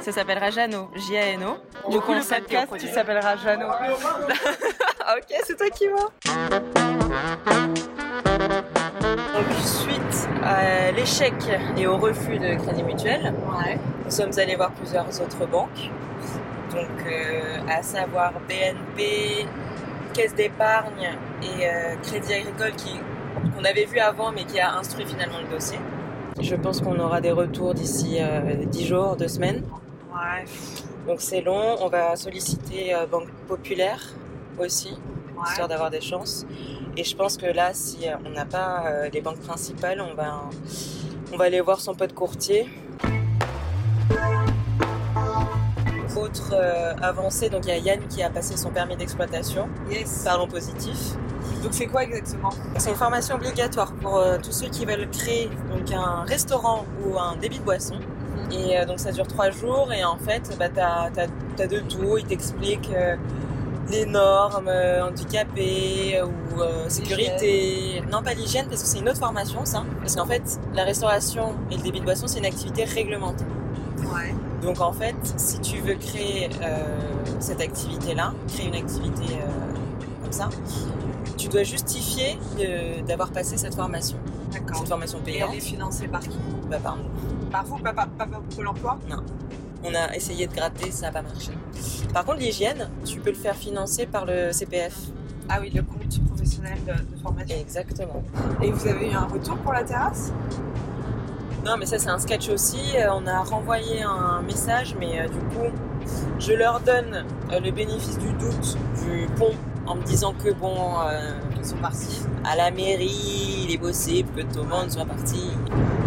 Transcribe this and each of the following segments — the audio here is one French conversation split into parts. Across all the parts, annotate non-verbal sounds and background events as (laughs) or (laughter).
Ça s'appellera Jeannot, J-A-N-O. Du coup, le podcast, tu s'appellera Jeannot. (laughs) ok, c'est toi qui vois. Donc, suite à l'échec et au refus de Crédit Mutuel, nous sommes allés voir plusieurs autres banques. Donc, euh, à savoir BNP, Caisse d'épargne et euh, Crédit Agricole qui qu'on avait vu avant mais qui a instruit finalement le dossier. Je pense qu'on aura des retours d'ici euh, 10 jours, 2 semaines. Ouais. Donc c'est long, on va solliciter euh, Banque Populaire aussi, Ouais. histoire d'avoir des chances. Et je pense que là, si euh, on n'a pas euh, les banques principales, on va, on va aller voir son pote courtier. Autre euh, avancée, donc il y a Yann qui a passé son permis d'exploitation, Yes. parlons positif. Donc c'est quoi exactement? C'est une formation obligatoire pour euh, tous ceux qui veulent créer donc un restaurant ou un débit de boisson. Et euh, donc ça dure trois jours et en fait bah, t'as as, de tout. Ils t'expliquent les normes handicapées ou euh, sécurité. Non pas l'hygiène parce que c'est une autre formation ça. Parce qu'en fait la restauration et le débit de boisson c'est une activité réglementée. Ouais. Donc en fait si tu veux créer euh, cette activité là, créer une activité euh, comme ça, tu dois justifier d'avoir passé cette formation. D'accord. une formation Et payante. elle est financée par qui? Bah, par nous. Par vous, pas par, Pôle emploi? On a essayé de gratter, ça n'a pas marché. Par contre, l'hygiène, tu peux le faire financer par le CPF. Ah oui, le compte professionnel de, de formation. Exactement. Et vous avez eu un retour pour la terrasse? Non, mais ça, c'est un sketch aussi. Euh, On a renvoyé un message, mais euh, du coup, je leur donne euh, le bénéfice du doute du pont en me disant que bon, euh, Ils sont partis. à la mairie, il est possible que tout le monde soit parti.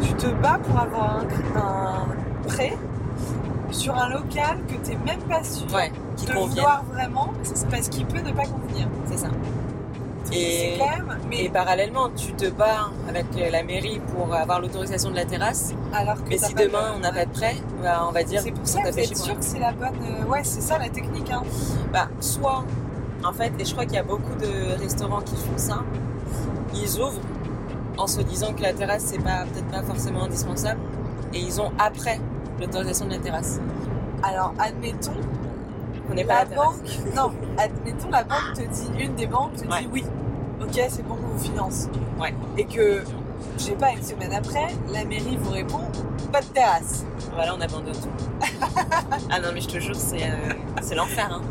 Tu te bats pour avoir un, un prêt sur un local que t'es même pas sûr Ouais, qui de convient. vouloir vraiment parce qu'il peut ne pas convenir. C'est ça. Et, mais parallèlement, tu te bats avec la mairie pour avoir l'autorisation de la terrasse. alors que Mais t'as si demain de- on n'a pas de prêt, bah, on va dire C'est pour ça que vous êtes sûr que c'est la bonne. euh, Ouais, c'est ça la technique. Hein. Bah, soit, en fait, et je crois qu'il y a beaucoup de restaurants qui font ça, ils ouvrent en se disant que la terrasse c'est pas peut-être pas forcément indispensable, et ils ont après l'autorisation de la terrasse. Alors, admettons, On n'est pas la à la terrasse. banque. (laughs) Non, admettons, la banque te dit, une des banques te Ouais. dit oui. Ok, c'est bon, on vous finance. Ouais. Et que, je sais pas, une semaine après, la mairie vous répond, pas de terrasse. Voilà, on abandonne tout. (laughs) ah non, mais je te jure, c'est euh, c'est l'enfer. Hein.